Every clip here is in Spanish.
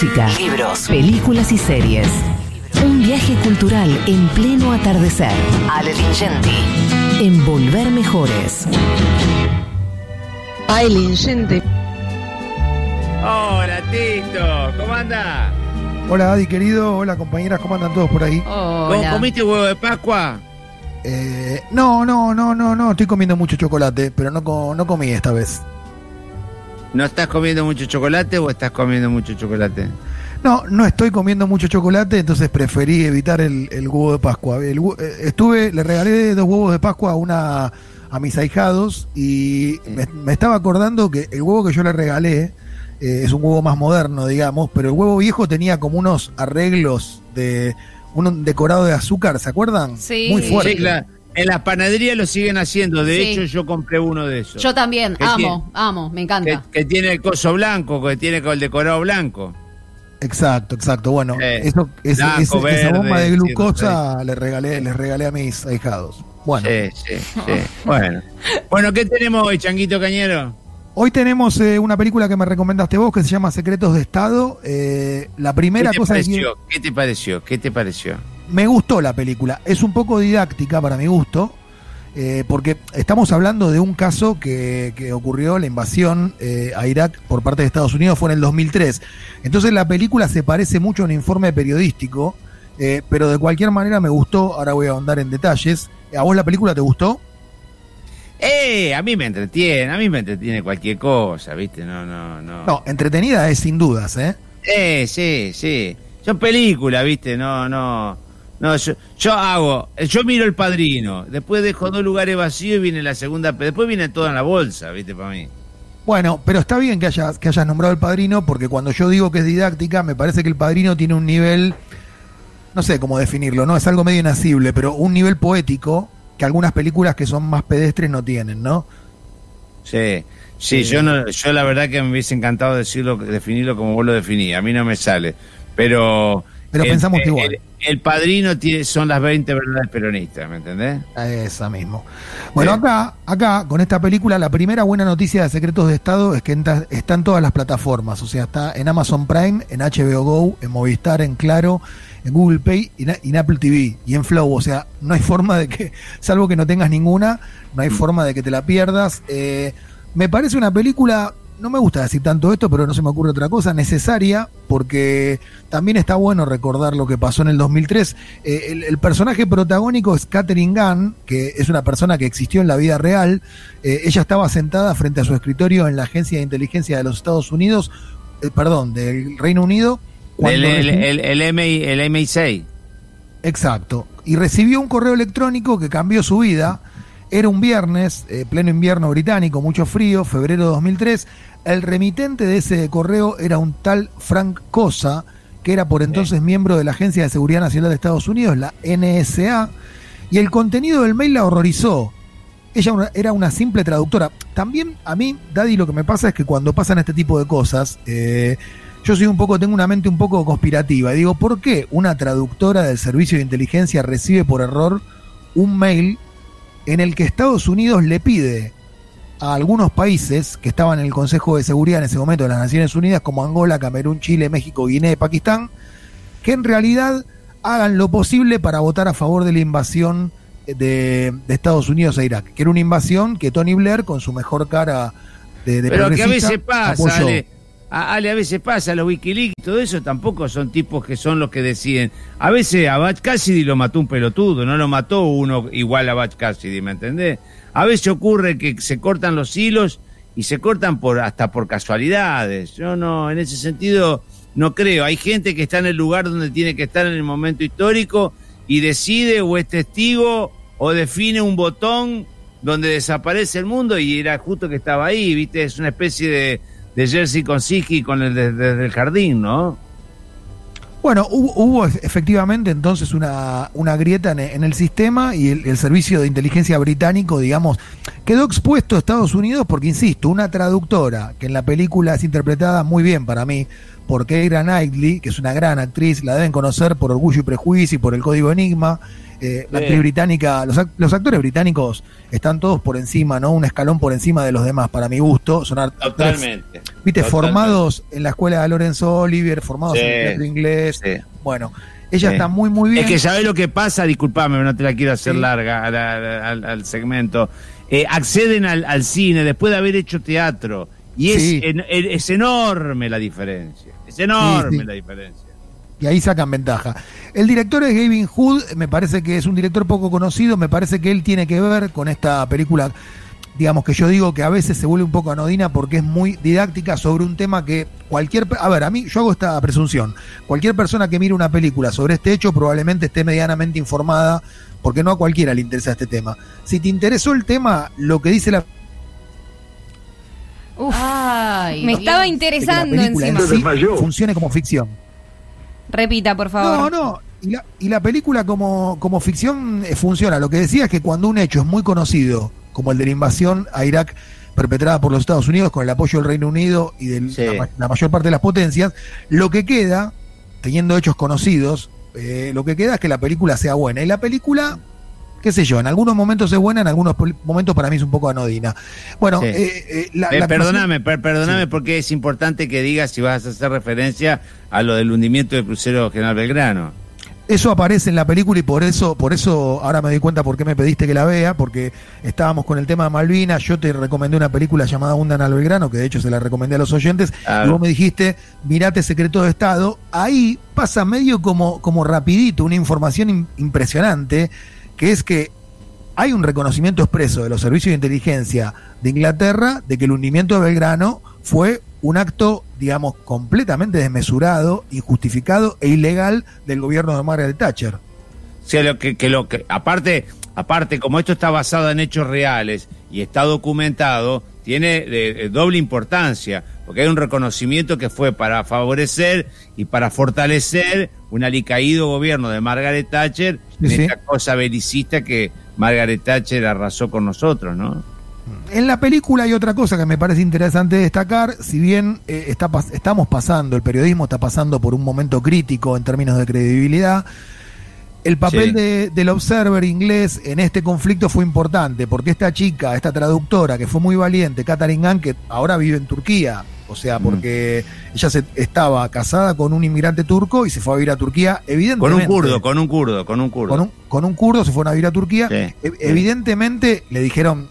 música, libros, películas y series. Un viaje cultural en pleno atardecer. Ale Lingenti. En Volver Mejores. Ay, Lingente. Hola, Tito. ¿Cómo anda? Hola, Adi, querido. Hola, compañeras. ¿Cómo andan todos por ahí? ¿Cómo Hola. comiste huevo de Pascua? Eh, no, no, no, no, no. Estoy comiendo mucho chocolate, pero no, co- no comí esta vez. ¿No estás comiendo mucho chocolate o estás comiendo mucho chocolate? No, no estoy comiendo mucho chocolate, entonces preferí evitar el, el huevo de Pascua. El eh, estuve, le regalé dos huevos de Pascua a una a mis ahijados y me, me estaba acordando que el huevo que yo le regalé eh, es un huevo más moderno, digamos, pero el huevo viejo tenía como unos arreglos de un decorado de azúcar, ¿se acuerdan? Sí. Muy fuerte. Sí, claro. En las panaderías lo siguen haciendo. De Sí. hecho, yo compré uno de esos. Yo también, ¿Qué amo, tiene? amo, me encanta. que tiene el coso blanco, que tiene con el decorado blanco. Exacto, exacto. Bueno, Eh, eso, ese- blanco, ese- esa bomba de sí, glucosa le regalé, les regalé a mis ahijados. Bueno, Sí, sí, sí. Bueno. Bueno, ¿qué tenemos hoy, Changuito Cañero? hoy tenemos eh, una película que me recomendaste vos que se llama Secretos de Estado. Eh, la primera ¿Qué te cosa que pareció? ¿Qué te pareció? ¿Qué te pareció? Me gustó la película. Es un poco didáctica para mi gusto, eh, porque estamos hablando de un caso que, que ocurrió, la invasión eh, a Irak por parte de Estados Unidos fue en el 2003. Entonces la película se parece mucho a un informe periodístico, eh, pero de cualquier manera me gustó. Ahora voy a ahondar en detalles. ¿A vos la película te gustó? Eh, a mí me entretiene, a mí me entretiene cualquier cosa, ¿viste? No, no, no. No, entretenida es sin dudas, ¿eh? Eh, sí, sí. Son películas, ¿viste? No, no. No, yo, yo hago, yo miro el padrino, después dejo dos lugares vacíos y viene la segunda, después viene todo en la bolsa, ¿viste? Para mí. Bueno, pero está bien que hayas, que hayas nombrado el padrino, porque cuando yo digo que es didáctica, me parece que el padrino tiene un nivel, no sé cómo definirlo, ¿no? Es algo medio inasible, pero un nivel poético que algunas películas que son más pedestres no tienen, ¿no? Sí, sí, Eh. yo no, yo la verdad que me hubiese encantado decirlo, definirlo como vos lo definís, a mí no me sale, pero... Pero el- pensamos el, igual. El, el padrino tiene, son las 20 verdades peronistas, ¿me entendés? Esa mismo. Bueno, Sí. acá, acá, con esta película, la primera buena noticia de Secretos de Estado es que enta- está en todas las plataformas. O sea, está en Amazon Prime, en HBO Go, en Movistar, en Claro, en Google Pay y en, en Apple TV y en Flow. O sea, no hay forma de que, salvo que no tengas ninguna, no hay forma de que te la pierdas. Eh, me parece una película, no me gusta decir tanto esto, pero no se me ocurre otra cosa, necesaria, porque también está bueno recordar lo que pasó en el 2003. Eh, el, el personaje protagónico es Catherine Gunn, que es una persona que existió en la vida real. Eh, ella estaba sentada frente a su escritorio en la Agencia de Inteligencia de los Estados Unidos, eh, perdón, del Reino Unido. El, el, el, el MI, el MI6. Exacto. Y recibió un correo electrónico que cambió su vida. Era un viernes, eh, pleno invierno británico, mucho frío, febrero de 2003. El remitente de ese correo era un tal Frank Cosa, que era por entonces miembro de la Agencia de Seguridad Nacional de Estados Unidos, la NSA. Y el contenido del mail la horrorizó. Ella una- era una simple traductora. También a mí, Daddy, lo que me pasa es que cuando pasan este tipo de cosas, eh, yo soy un poco, tengo una mente un poco conspirativa. Y digo, ¿por qué una traductora del servicio de inteligencia recibe por error un mail en el que Estados Unidos le pide a algunos países que estaban en el Consejo de Seguridad en ese momento de las Naciones Unidas, como Angola, Camerún, Chile, México, Guinea y Pakistán, que en realidad hagan lo posible para votar a favor de la invasión de, de Estados Unidos a Irak, que era una invasión que Tony Blair, con su mejor cara de, de Pero que a veces pasa. Ale. A, Ale, a veces pasa, los Wikileaks y todo eso tampoco son tipos que son los que deciden. A veces a Bach Cassidy lo mató un pelotudo, no lo mató uno igual a Bach Cassidy, ¿me entendés? A veces ocurre que se cortan los hilos y se cortan por hasta por casualidades. Yo no, en ese sentido, no creo. Hay gente que está en el lugar donde tiene que estar en el momento histórico y decide o es testigo o define un botón donde desaparece el mundo y era justo que estaba ahí, ¿viste? Es una especie de, de Jersey con Siki con el desde el jardín, ¿no? Bueno, hubo, hubo efectivamente entonces una, una grieta en, en el sistema y el, el servicio de inteligencia británico, digamos, quedó expuesto a Estados Unidos porque, insisto, una traductora que en la película es interpretada muy bien para mí por Keira Knightley, que es una gran actriz, la deben conocer por Orgullo y Prejuicio y por El Código Enigma. Eh, la actriz británica, los, los, actores británicos están todos por encima, ¿no? Un escalón por encima de los demás, para mi gusto. Son Totalmente. Viste, formados en la escuela de Lorenzo Olivier, formados en el teatro inglés. Bueno, ella está muy, muy bien. Es que sabes lo que pasa, disculpame, no te la quiero hacer larga al, segmento. Eh, acceden al, cine después de haber hecho teatro. Y es, es enorme la diferencia. Es enorme la diferencia y ahí sacan ventaja. El director es Gavin Hood, me parece que es un director poco conocido, me parece que él tiene que ver con esta película, digamos que yo digo que a veces se vuelve un poco anodina porque es muy didáctica sobre un tema que cualquier, a ver, a mí yo hago esta presunción, cualquier persona que mire una película sobre este hecho probablemente esté medianamente informada porque no a cualquiera le interesa este tema. Si te interesó el tema, lo que dice la Uf, me estaba interesando encima. funcione como ficción. Repita, por favor. No, no. Y la, y la película como, como ficción eh, funciona. Lo que decía es que cuando un hecho es muy conocido, como el de la invasión a Irak perpetrada por los Estados Unidos con el apoyo del Reino Unido y de la, mayor parte de las potencias, lo que queda, teniendo hechos conocidos, eh, lo que queda es que la película sea buena. Y la película qué sé yo, en algunos momentos es buena, en algunos momentos para mí es un poco anodina. Bueno, eh, eh, perdóname, perdóname porque es importante que digas si vas a hacer referencia a lo del hundimiento del crucero General Belgrano. Eso aparece en la película y por eso, por eso ahora me doy cuenta por qué me pediste que la vea, porque estábamos con el tema de Malvinas, yo te recomendé una película llamada Hundan al Belgrano, que de hecho se la recomendé a los oyentes, y vos me dijiste, mirate Secreto de Estado, ahí pasa medio como, como rapidito, una información impresionante, que es que hay un reconocimiento expreso de los servicios de inteligencia de Inglaterra de que el hundimiento de Belgrano fue un acto, digamos, completamente desmesurado, injustificado e ilegal del gobierno de Margaret Thatcher. O sea, lo que, lo que aparte, aparte, como esto está basado en hechos reales y está documentado, tiene doble importancia, porque hay un reconocimiento que fue para favorecer y para fortalecer un alicaído gobierno de Margaret Thatcher esta cosa belicista que Margaret Thatcher arrasó con nosotros, ¿no? En la película hay otra cosa que me parece interesante destacar, si bien eh, está, estamos pasando, el periodismo está pasando por un momento crítico en términos de credibilidad, el papel de, del observer inglés en este conflicto fue importante, porque esta chica, esta traductora que fue muy valiente, Catherine Gann, que ahora vive en Turquía, o sea, mm. porque ella se, estaba casada con un inmigrante turco y se fue a vivir a Turquía, evidentemente. Con un kurdo, con un kurdo, con un kurdo. Con un, con un kurdo se fueron a vivir a Turquía. E, evidentemente le dijeron,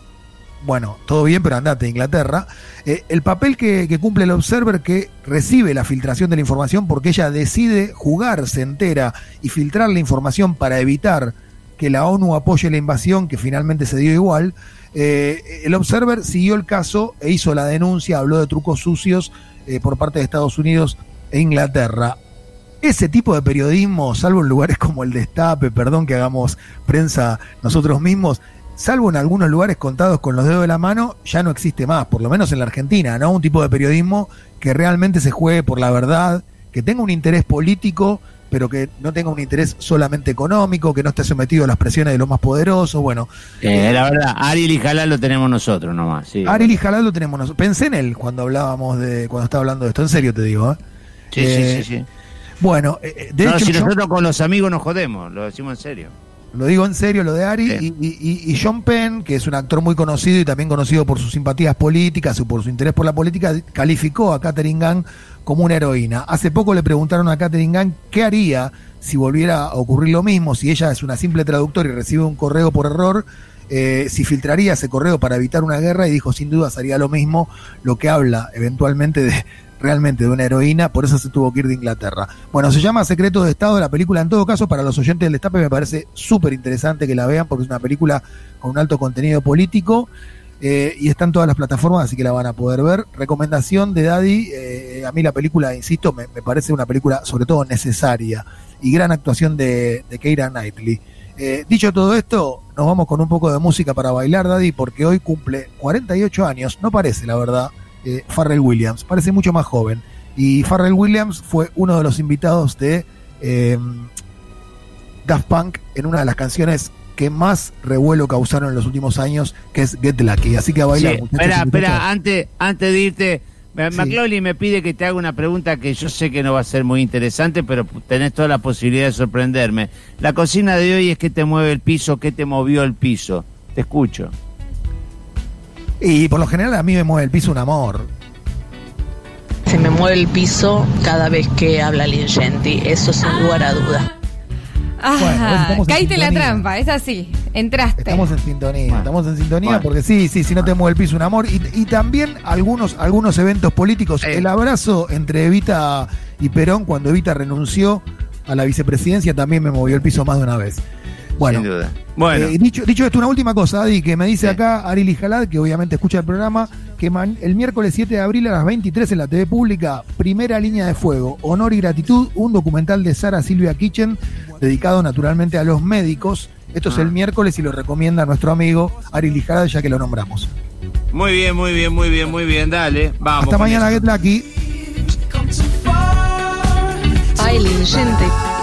bueno, todo bien, pero andate a Inglaterra. Eh, el papel que, cumple el observer que recibe la filtración de la información porque ella decide jugarse entera y filtrar la información para evitar que la ONU apoye la invasión, que finalmente se dio igual. Eh, el observer siguió el caso e hizo la denuncia, habló de trucos sucios eh, por parte de Estados Unidos e Inglaterra. Ese tipo de periodismo, salvo en lugares como el Destape, perdón que hagamos prensa nosotros mismos, salvo en algunos lugares contados con los dedos de la mano, ya no existe más, por lo menos en la Argentina, ¿no? Un tipo de periodismo que realmente se juegue por la verdad, que tenga un interés político, pero que no tenga un interés solamente económico, que no esté sometido a las presiones de los más poderosos, bueno. Eh, la verdad, Ariel y Jalal lo tenemos nosotros nomás, sí. Ariel y Jalal lo tenemos nosotros. Pensé en él cuando hablábamos de, cuando estaba hablando de esto, en serio te digo, ¿eh? Sí, sí, sí, sí. Bueno, eh, de no, si nosotros con los amigos nos jodemos, lo decimos en serio. Lo digo en serio, lo de Ari. Y, John Penn, que es un actor muy conocido y también conocido por sus simpatías políticas o por su interés por la política, calificó a Katherine Gang como una heroína. Hace poco le preguntaron a Katherine Gang qué haría si volviera a ocurrir lo mismo, si ella es una simple traductora y recibe un correo por error, eh, si filtraría ese correo para evitar una guerra y dijo sin duda haría lo mismo, lo que habla eventualmente de, realmente de una heroína, por eso se tuvo que ir de Inglaterra. Bueno, se llama Secreto de Estado, la película en todo caso, para los oyentes del Destape me parece súper interesante que la vean porque es una película con un alto contenido político eh, y está en todas las plataformas, así que la van a poder ver. Recomendación de Daddy, eh, a mí la película, insisto, me, parece una película sobre todo necesaria y gran actuación de, de Keira Knightley. Eh, dicho todo esto, nos vamos con un poco de música para bailar, Daddy, porque hoy cumple 48 años, no parece la verdad, eh, Farrell Williams. Parece mucho más joven. Y Farrell Williams fue uno de los invitados de eh, Daft Punk en una de las canciones que más revuelo causaron en los últimos años, que es Get Lucky. Así que a bailar. espera, espera, antes, antes de irte, Sí. me pide que te haga una pregunta que yo sé que no va a ser muy interesante, pero tenés toda la posibilidad de sorprenderme. La cocina de hoy es que te mueve el piso, que te movió el piso. Te escucho. Y por lo general a mí me mueve el piso un amor. Se me mueve el piso cada vez que habla Lingenti, eso sin lugar a duda. Ajá, caíste la trampa, es así, entraste. Estamos en sintonía, estamos en sintonía porque sí, sí, si no te mueve el piso un amor. Y, también algunos, algunos eventos políticos. Eh. El abrazo entre Evita y Perón cuando Evita renunció a la vicepresidencia también me movió el piso más de una vez. Bueno, Sin duda. Bueno. Eh, dicho, dicho esto, una última cosa, Adi, que me dice acá Ari Jalad, que obviamente escucha el programa, que el miércoles 7 de abril a las 23 en la TV pública, Primera Línea de Fuego, Honor y Gratitud, un documental de Sara Silvia Kitchen, dedicado naturalmente a los médicos. Esto es el ah. miércoles y lo recomienda nuestro amigo Ari Lijala, ya que lo nombramos. Muy bien, muy bien, muy bien, muy bien, dale, vamos. Hasta mañana, Get Lucky. Ay, gente.